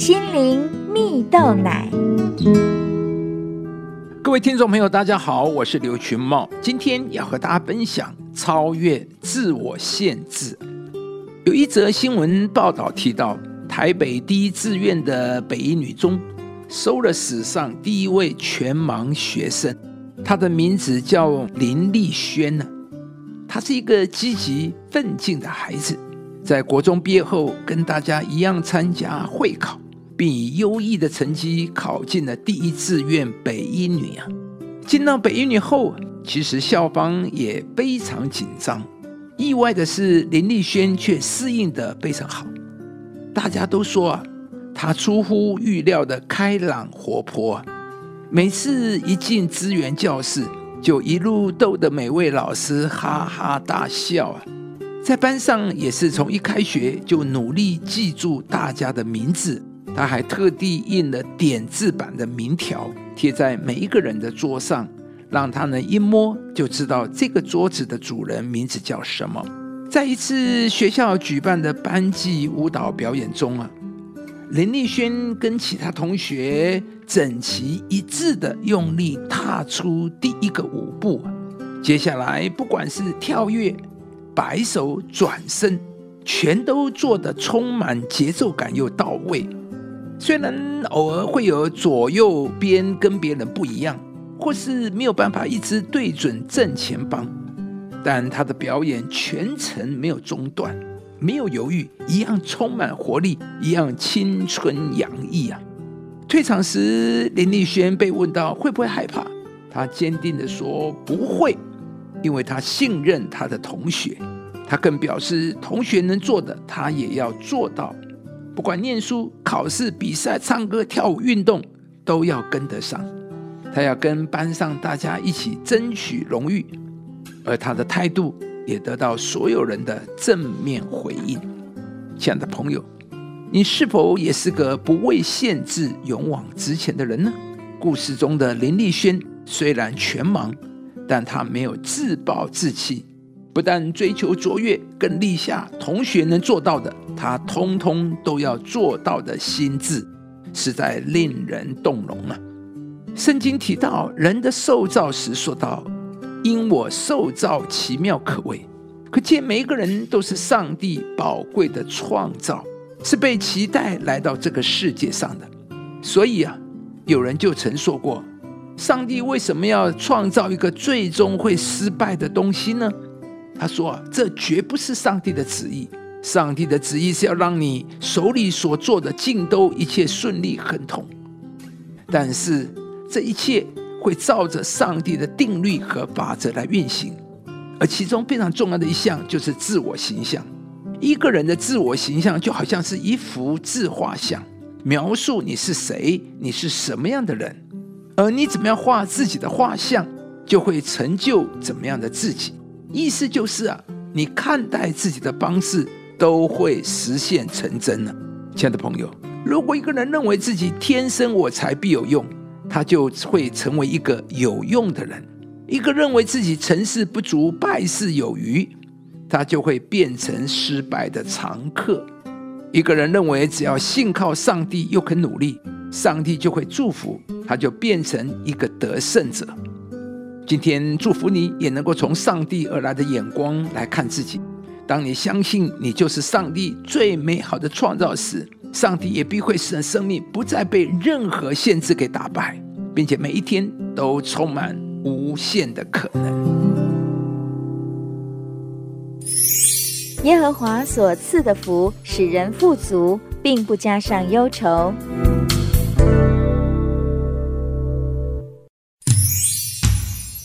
心灵蜜豆奶。各位听众朋友，大家好，我是刘群茂，今天要和大家分享超越自我限制。有一则新闻报道提到，台北第一志愿的北一女中收了史上第一位全盲学生，她的名字叫林丽轩呢。她是一个积极奋进的孩子。在国中毕业后，跟大家一样参加会考，并以优异的成绩考进了第一志愿北一女啊。进到北一女后，其实校方也非常紧张。意外的是，林丽轩却适应的非常好。大家都说啊，她出乎预料的开朗活泼啊。每次一进资源教室，就一路逗得每位老师哈哈大笑啊。在班上也是从一开学就努力记住大家的名字，他还特地印了点字版的名条贴在每一个人的桌上，让他能一摸就知道这个桌子的主人名字叫什么。在一次学校举办的班级舞蹈表演中啊，林丽轩跟其他同学整齐一致的用力踏出第一个舞步，接下来不管是跳跃。摆手转身，全都做得充满节奏感又到位。虽然偶尔会有左右边跟别人不一样，或是没有办法一直对准正前方，但他的表演全程没有中断，没有犹豫，一样充满活力，一样青春洋溢啊！退场时，林丽轩被问到会不会害怕，他坚定的说不会。因为他信任他的同学，他更表示同学能做的，他也要做到。不管念书、考试、比赛、唱歌、跳舞、运动，都要跟得上。他要跟班上大家一起争取荣誉，而他的态度也得到所有人的正面回应。亲爱的朋友，你是否也是个不畏限制、勇往直前的人呢？故事中的林丽轩虽然全盲。但他没有自暴自弃，不但追求卓越，更立下同学能做到的，他通通都要做到的心智，实在令人动容啊！圣经提到人的受造时说道：“因我受造奇妙可畏。”可见每一个人都是上帝宝贵的创造，是被期待来到这个世界上的。所以啊，有人就曾说过。上帝为什么要创造一个最终会失败的东西呢？他说：“这绝不是上帝的旨意。上帝的旨意是要让你手里所做的尽都一切顺利亨通。但是这一切会照着上帝的定律和法则来运行，而其中非常重要的一项就是自我形象。一个人的自我形象就好像是一幅自画像，描述你是谁，你是什么样的人。”而你怎么样画自己的画像，就会成就怎么样的自己。意思就是啊，你看待自己的方式都会实现成真了。亲爱的朋友，如果一个人认为自己天生我材必有用，他就会成为一个有用的人；一个认为自己成事不足败事有余，他就会变成失败的常客；一个人认为只要信靠上帝又肯努力。上帝就会祝福，他就变成一个得胜者。今天祝福你，也能够从上帝而来的眼光来看自己。当你相信你就是上帝最美好的创造时，上帝也必会使人生命不再被任何限制给打败，并且每一天都充满无限的可能。耶和华所赐的福，使人富足，并不加上忧愁。